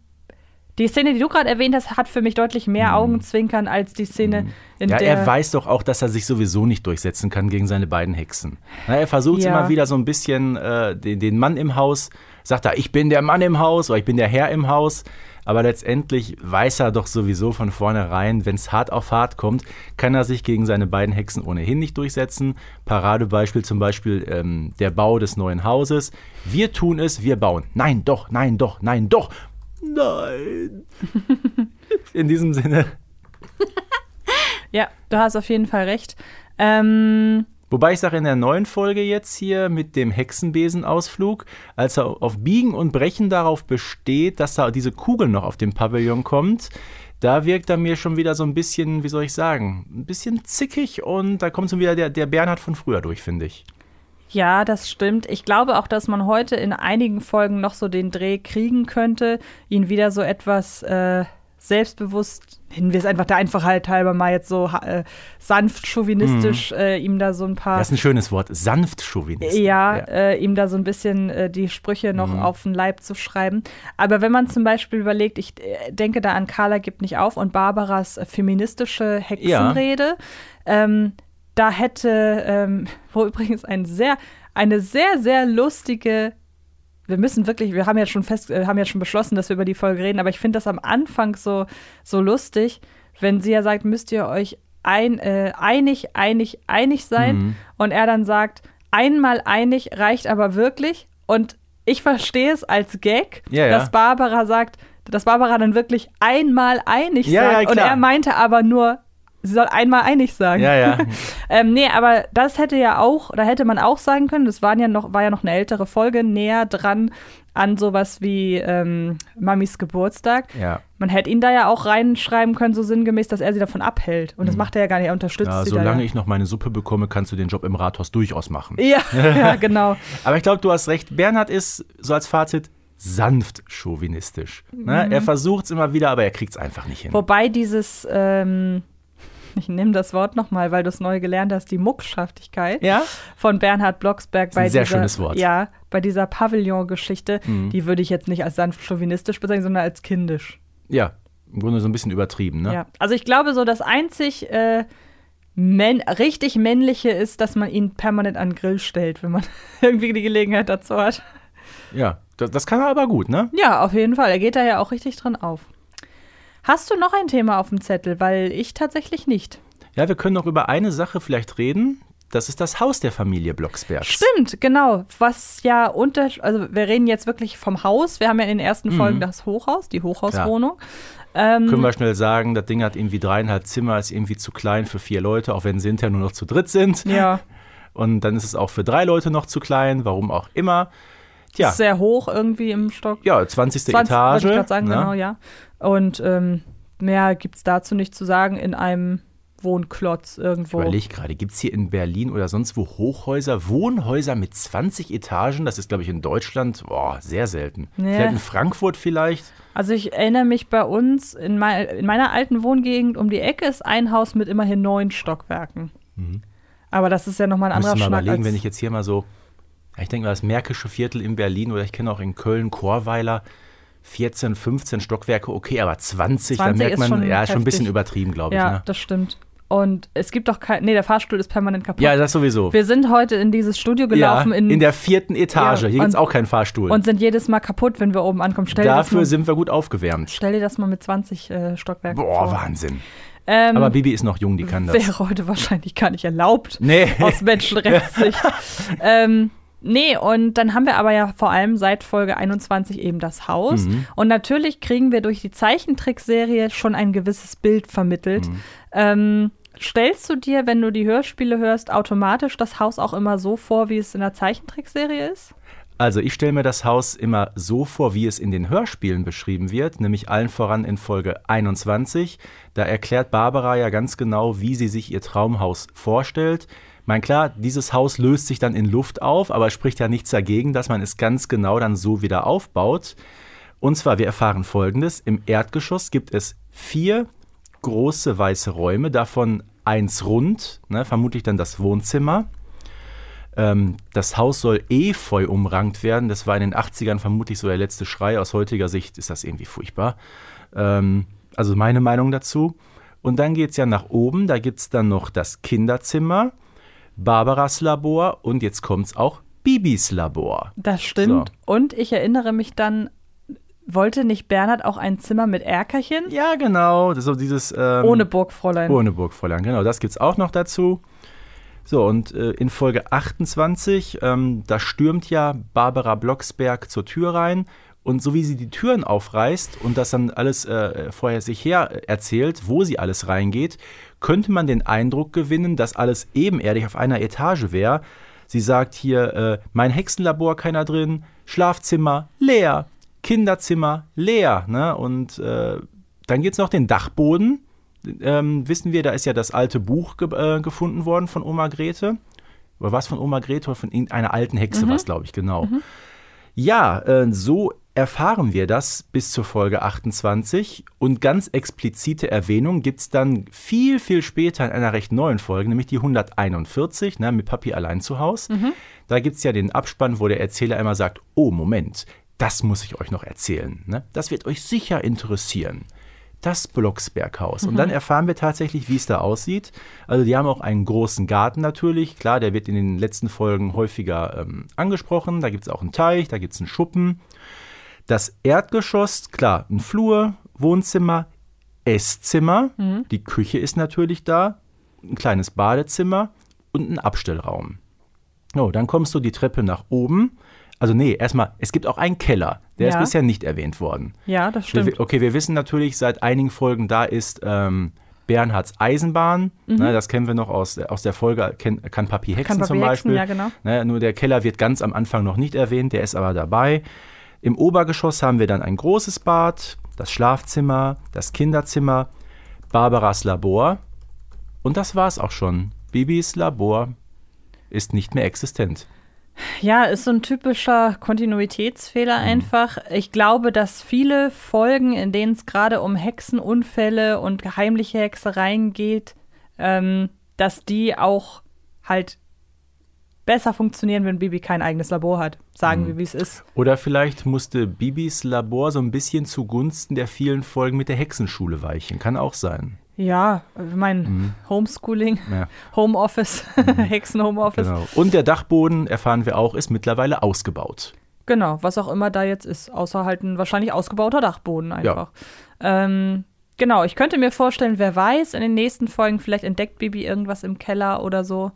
B: Die Szene, die du gerade erwähnt hast, hat für mich deutlich mehr Augenzwinkern als die Szene, in
C: Mhm. Ja,
B: der.
C: er weiß doch auch, dass er sich sowieso nicht durchsetzen kann gegen seine beiden Hexen. Na, er versucht
B: Ja.
C: immer wieder so ein bisschen äh, den, den Mann im Haus, sagt er, ich bin der Mann im Haus oder ich bin der Herr im Haus. Aber letztendlich weiß er doch sowieso von vornherein, wenn es hart auf hart kommt, kann er sich gegen seine beiden Hexen ohnehin nicht durchsetzen. Paradebeispiel zum Beispiel ähm, der Bau des neuen Hauses. Wir tun es, wir bauen. Nein, doch, nein, doch, nein, doch. Nein. In diesem Sinne.
B: ja, du hast auf jeden Fall recht. Ähm,
C: Wobei ich sage, in der neuen Folge jetzt hier mit dem Hexenbesenausflug, als er auf Biegen und Brechen darauf besteht, dass da diese Kugel noch auf dem Pavillon kommt, da wirkt er mir schon wieder so ein bisschen, wie soll ich sagen, ein bisschen zickig und da kommt schon wieder der, der Bernhard von früher durch, finde ich.
B: Ja, das stimmt. Ich glaube auch, dass man heute in einigen Folgen noch so den Dreh kriegen könnte, ihn wieder so etwas äh, selbstbewusst, nennen wir es einfach der Einfachheit halber mal jetzt so äh, sanft chauvinistisch, mhm. äh, ihm da so ein paar.
C: Das ist ein schönes Wort, sanft chauvinistisch.
B: Ja, ja. Äh, ihm da so ein bisschen äh, die Sprüche noch mhm. auf den Leib zu schreiben. Aber wenn man zum Beispiel überlegt, ich äh, denke da an Carla gibt nicht auf und Barbaras feministische Hexenrede, ja. ähm, da hätte, ähm, wo übrigens ein sehr, eine sehr, sehr lustige wir müssen wirklich, wir haben ja schon fest, äh, haben ja schon beschlossen, dass wir über die Folge reden, aber ich finde das am Anfang so, so lustig, wenn sie ja sagt, müsst ihr euch ein, äh, einig, einig, einig sein mhm. und er dann sagt, einmal einig reicht aber wirklich und ich verstehe es als Gag, ja, ja. dass Barbara sagt, dass Barbara dann wirklich einmal einig ja, sagt und er meinte aber nur sie soll einmal einig sagen.
C: Ja, ja.
B: ähm, nee, aber das hätte ja auch, da hätte man auch sagen können, das waren ja noch, war ja noch eine ältere Folge, näher dran an sowas wie ähm, Mamis Geburtstag.
C: Ja.
B: Man hätte ihn da ja auch reinschreiben können, so sinngemäß, dass er sie davon abhält. Und das mhm. macht er ja gar nicht, er unterstützt ja, sie
C: Solange
B: da.
C: ich noch meine Suppe bekomme, kannst du den Job im Rathaus durchaus machen.
B: Ja, ja genau.
C: aber ich glaube, du hast recht. Bernhard ist, so als Fazit, sanft chauvinistisch. Ne? Mhm. Er versucht es immer wieder, aber er kriegt es einfach nicht hin.
B: Wobei dieses ähm, ich nehme das Wort nochmal, weil du es neu gelernt hast, die Muckschaftigkeit
C: ja?
B: von Bernhard Blocksberg
C: bei sehr dieser, schönes Wort.
B: Ja, bei dieser Pavillon-Geschichte, mhm. die würde ich jetzt nicht als sanft chauvinistisch bezeichnen, sondern als kindisch.
C: Ja, im Grunde so ein bisschen übertrieben, ne?
B: Ja, also ich glaube so, das einzig äh, män richtig männliche ist, dass man ihn permanent an den Grill stellt, wenn man irgendwie die Gelegenheit dazu hat.
C: Ja, das, das kann er aber gut, ne?
B: Ja, auf jeden Fall. Er geht da ja auch richtig dran auf. Hast du noch ein Thema auf dem Zettel? Weil ich tatsächlich nicht.
C: Ja, wir können noch über eine Sache vielleicht reden. Das ist das Haus der Familie Blocksberg.
B: Stimmt, genau. Was ja unter, also wir reden jetzt wirklich vom Haus. Wir haben ja in den ersten mhm. Folgen das Hochhaus, die Hochhauswohnung.
C: Ähm, Können wir schnell sagen, das Ding hat irgendwie dreieinhalb Zimmer, ist irgendwie zu klein für vier Leute, auch wenn sie hinterher nur noch zu dritt sind.
B: Ja.
C: Und dann ist es auch für drei Leute noch zu klein, warum auch immer.
B: Tja. Ist sehr hoch irgendwie im Stock.
C: Ja, 20. 20 Etage.
B: Ich sagen, ne? genau, ja. Und ähm, mehr gibt es dazu nicht zu sagen in einem Wohnklotz irgendwo.
C: Ich überlege gerade, gibt es hier in Berlin oder sonst wo Hochhäuser, Wohnhäuser mit 20 Etagen? Das ist, glaube ich, in Deutschland boah, sehr selten. Nee. Vielleicht in Frankfurt vielleicht.
B: Also ich erinnere mich bei uns, in, mein, in, meiner alten Wohngegend um die Ecke ist ein Haus mit immerhin neun Stockwerken. Mhm. Aber das ist ja nochmal ein anderer
C: Schnack. mal überlegen, wenn ich jetzt hier mal so, ich denke mal das Märkische Viertel in Berlin oder ich kenne auch in Köln Chorweiler, 14, 15 Stockwerke, okay, aber 20, 20 da merkt man, schon ja, heftig. schon ein bisschen übertrieben, glaube ich.
B: Ja,
C: ne?
B: das stimmt. Und es gibt doch kein, nee, der Fahrstuhl ist permanent kaputt.
C: Ja, das sowieso.
B: Wir sind heute in dieses Studio gelaufen.
C: Ja, in, in der vierten Etage. Ja, Hier gibt es auch keinen Fahrstuhl.
B: Und sind jedes Mal kaputt, wenn wir oben ankommen.
C: Stell Dafür mal, sind wir gut aufgewärmt.
B: Stell dir das mal mit 20 äh, Stockwerken
C: Boah, vor. Wahnsinn. Ähm, Aber Bibi ist noch jung, die kann das.
B: Wäre heute wahrscheinlich gar nicht erlaubt.
C: Nee.
B: Aus Menschenrechtssicht. ähm, Nee, und dann haben wir aber ja vor allem seit Folge 21 eben das Haus. Mhm. Und natürlich kriegen wir durch die Zeichentrickserie schon ein gewisses Bild vermittelt. Mhm. Ähm, stellst du dir, wenn du die Hörspiele hörst, automatisch das Haus auch immer so vor, wie es in der Zeichentrickserie ist?
C: Also ich stelle mir das Haus immer so vor, wie es in den Hörspielen beschrieben wird, nämlich allen voran in Folge 21. Da erklärt Barbara ja ganz genau, wie sie sich ihr Traumhaus vorstellt. Mein klar, dieses Haus löst sich dann in Luft auf, aber spricht ja nichts dagegen, dass man es ganz genau dann so wieder aufbaut. Und zwar, wir erfahren folgendes: Im Erdgeschoss gibt es vier große weiße Räume, davon eins rund, ne, vermutlich dann das Wohnzimmer. Ähm, das Haus soll efeu umrankt werden. Das war in den 80ern vermutlich so der letzte Schrei. Aus heutiger Sicht ist das irgendwie furchtbar. Ähm, also meine Meinung dazu. Und dann geht es ja nach oben. Da gibt es dann noch das Kinderzimmer. Barbaras Labor und jetzt kommt es auch Bibis Labor.
B: Das stimmt. So. Und ich erinnere mich dann, wollte nicht Bernhard auch ein Zimmer mit Erkerchen?
C: Ja, genau. So dieses, ähm,
B: ohne Burgfräulein.
C: Ohne Burgfräulein, genau. Das gibt es auch noch dazu. So, und äh, in Folge 28, ähm, da stürmt ja Barbara Blocksberg zur Tür rein Und so wie sie die Türen aufreißt und das dann alles äh, vorher sich her erzählt, wo sie alles reingeht, könnte man den Eindruck gewinnen, dass alles ebenerdig auf einer Etage wäre. Sie sagt hier, äh, mein Hexenlabor keiner drin, Schlafzimmer leer, Kinderzimmer leer. Ne? Und äh, dann gibt es noch den Dachboden. Ähm, wissen wir, da ist ja das alte Buch ge äh, gefunden worden von Oma Grete. Oder was von Oma Grete oder von einer alten Hexe, mhm. was glaube ich, genau. Mhm. Ja, äh, so erfahren wir das bis zur Folge 28 und ganz explizite Erwähnung gibt es dann viel, viel später in einer recht neuen Folge, nämlich die 141, ne, mit Papi allein zu Hause. Mhm. Da gibt es ja den Abspann, wo der Erzähler immer sagt, oh Moment, das muss ich euch noch erzählen. Ne? Das wird euch sicher interessieren das Blocksberghaus. Mhm. Und dann mhm. erfahren wir tatsächlich, wie es da aussieht. Also die haben auch einen großen Garten natürlich. Klar, der wird in den letzten Folgen häufiger ähm, angesprochen. Da gibt es auch einen Teich, da gibt es einen Schuppen. Das Erdgeschoss, klar, ein Flur, Wohnzimmer, Esszimmer. Mhm. Die Küche ist natürlich da. Ein kleines Badezimmer und ein Abstellraum. Oh, dann kommst du die Treppe nach oben. Also nee, erstmal, es gibt auch einen Keller. Der ja. ist bisher nicht erwähnt worden.
B: Ja, das stimmt.
C: Okay, wir wissen natürlich seit einigen Folgen, da ist ähm, Bernhards Eisenbahn. Mhm. Ne, das kennen wir noch aus, aus der Folge Ken, Kann Papi Hexen kann zum Beispiel.
B: Hexen, ja, genau.
C: Ne, nur der Keller wird ganz am Anfang noch nicht erwähnt, der ist aber dabei. Im Obergeschoss haben wir dann ein großes Bad, das Schlafzimmer, das Kinderzimmer, Barbaras Labor. Und das war's auch schon. Bibis Labor ist nicht mehr existent.
B: Ja, ist so ein typischer Kontinuitätsfehler mhm. einfach. Ich glaube, dass viele Folgen, in denen es gerade um Hexenunfälle und geheimliche Hexereien geht, ähm, dass die auch halt besser funktionieren, wenn Bibi kein eigenes Labor hat. Sagen mhm. wir, wie es ist.
C: Oder vielleicht musste Bibis Labor so ein bisschen zugunsten der vielen Folgen mit der Hexenschule weichen. Kann auch sein.
B: Ja, ich meine, mhm. Homeschooling, ja. Homeoffice, mhm. Hexen-Homeoffice.
C: Genau. Und der Dachboden, erfahren wir auch, ist mittlerweile ausgebaut.
B: Genau, was auch immer da jetzt ist, außer halt ein wahrscheinlich ausgebauter Dachboden einfach. Ja. Ähm, genau, ich könnte mir vorstellen, wer weiß, in den nächsten Folgen vielleicht entdeckt Bibi irgendwas im Keller oder so.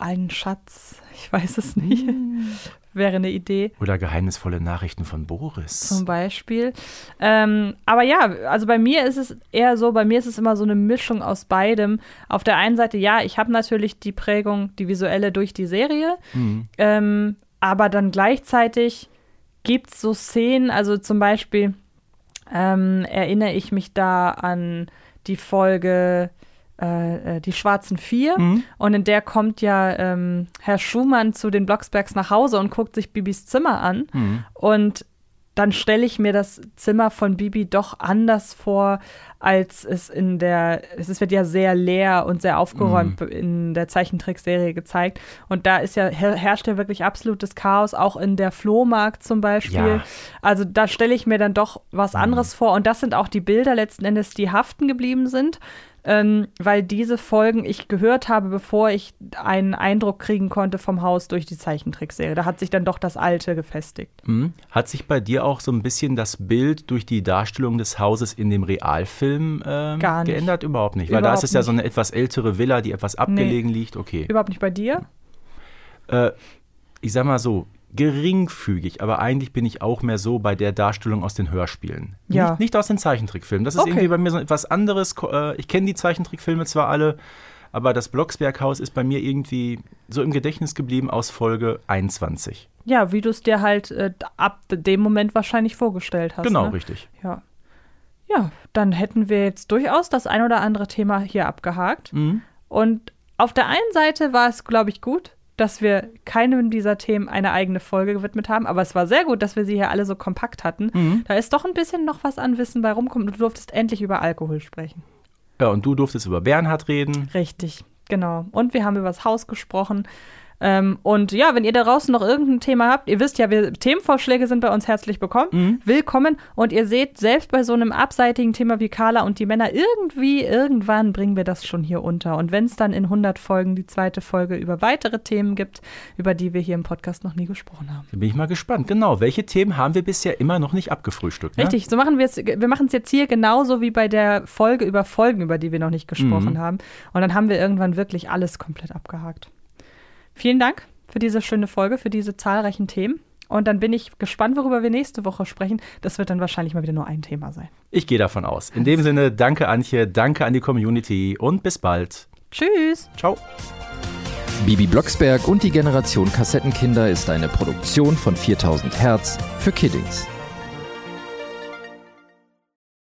B: Einen Schatz, ich weiß es nicht. Mhm wäre eine Idee.
C: Oder geheimnisvolle Nachrichten von Boris.
B: Zum Beispiel. Ähm, aber ja, also bei mir ist es eher so, bei mir ist es immer so eine Mischung aus beidem. Auf der einen Seite, ja, ich habe natürlich die Prägung, die visuelle durch die Serie, mhm. ähm, aber dann gleichzeitig gibt es so Szenen, also zum Beispiel ähm, erinnere ich mich da an die Folge äh, äh, die Schwarzen Vier. Mhm. Und in der kommt ja ähm, Herr Schumann zu den Blocksbergs nach Hause und guckt sich Bibis Zimmer an. Mhm. Und dann stelle ich mir das Zimmer von Bibi doch anders vor, als es in der, es wird ja sehr leer und sehr aufgeräumt mm. in der Zeichentrickserie gezeigt. Und da ist ja, herrscht ja wirklich absolutes Chaos, auch in der Flohmarkt zum Beispiel. Ja. Also da stelle ich mir dann doch was mm. anderes vor. Und das sind auch die Bilder letzten Endes, die haften geblieben sind ähm, weil diese Folgen ich gehört habe, bevor ich einen Eindruck kriegen konnte vom Haus durch die Zeichentrickserie. Da hat sich dann doch das Alte gefestigt.
C: Mhm. Hat sich bei dir auch so ein bisschen das Bild durch die Darstellung des Hauses in dem Realfilm äh, geändert? Überhaupt nicht. Weil Überhaupt da ist es ja so eine etwas ältere Villa, die etwas abgelegen nee. liegt. Okay.
B: Überhaupt nicht bei dir?
C: Äh, ich sag mal so, geringfügig, aber eigentlich bin ich auch mehr so bei der Darstellung aus den Hörspielen. Ja. Nicht, nicht aus den Zeichentrickfilmen. Das ist okay. irgendwie bei mir so etwas anderes. Äh, ich kenne die Zeichentrickfilme zwar alle, aber das Blocksberghaus ist bei mir irgendwie so im Gedächtnis geblieben aus Folge 21.
B: Ja, wie du es dir halt äh, ab dem Moment wahrscheinlich vorgestellt hast.
C: Genau,
B: ne?
C: richtig.
B: Ja. Ja, dann hätten wir jetzt durchaus das ein oder andere Thema hier abgehakt. Mhm. Und auf der einen Seite war es, glaube ich, gut, dass wir keinem dieser Themen eine eigene Folge gewidmet haben. Aber es war sehr gut, dass wir sie hier alle so kompakt hatten. Mhm. Da ist doch ein bisschen noch was an Wissen bei rumkommen. Du durftest endlich über Alkohol sprechen.
C: Ja, und du durftest über Bernhard reden.
B: Richtig, genau. Und wir haben über das Haus gesprochen. Ähm, und ja, wenn ihr da draußen noch irgendein Thema habt, ihr wisst ja, wir, Themenvorschläge sind bei uns herzlich bekommen, mhm. willkommen. Und ihr seht, selbst bei so einem abseitigen Thema wie Carla und die Männer, irgendwie, irgendwann bringen wir das schon hier unter. Und wenn es dann in 100 Folgen die zweite Folge über weitere Themen gibt, über die wir hier im Podcast noch nie gesprochen haben.
C: Da bin ich mal gespannt. Genau, welche Themen haben wir bisher immer noch nicht abgefrühstückt?
B: Ne? Richtig, so machen wir es. Wir machen es jetzt hier genauso wie bei der Folge über Folgen, über die wir noch nicht gesprochen mhm. haben. Und dann haben wir irgendwann wirklich alles komplett abgehakt. Vielen Dank für diese schöne Folge, für diese zahlreichen Themen. Und dann bin ich gespannt, worüber wir nächste Woche sprechen. Das wird dann wahrscheinlich mal wieder nur ein Thema sein.
C: Ich gehe davon aus. In dem Sinne, danke Antje, danke an die Community und bis bald.
B: Tschüss.
C: Ciao.
D: Bibi Blocksberg und die Generation Kassettenkinder ist eine Produktion von 4000 Hertz für Kiddings.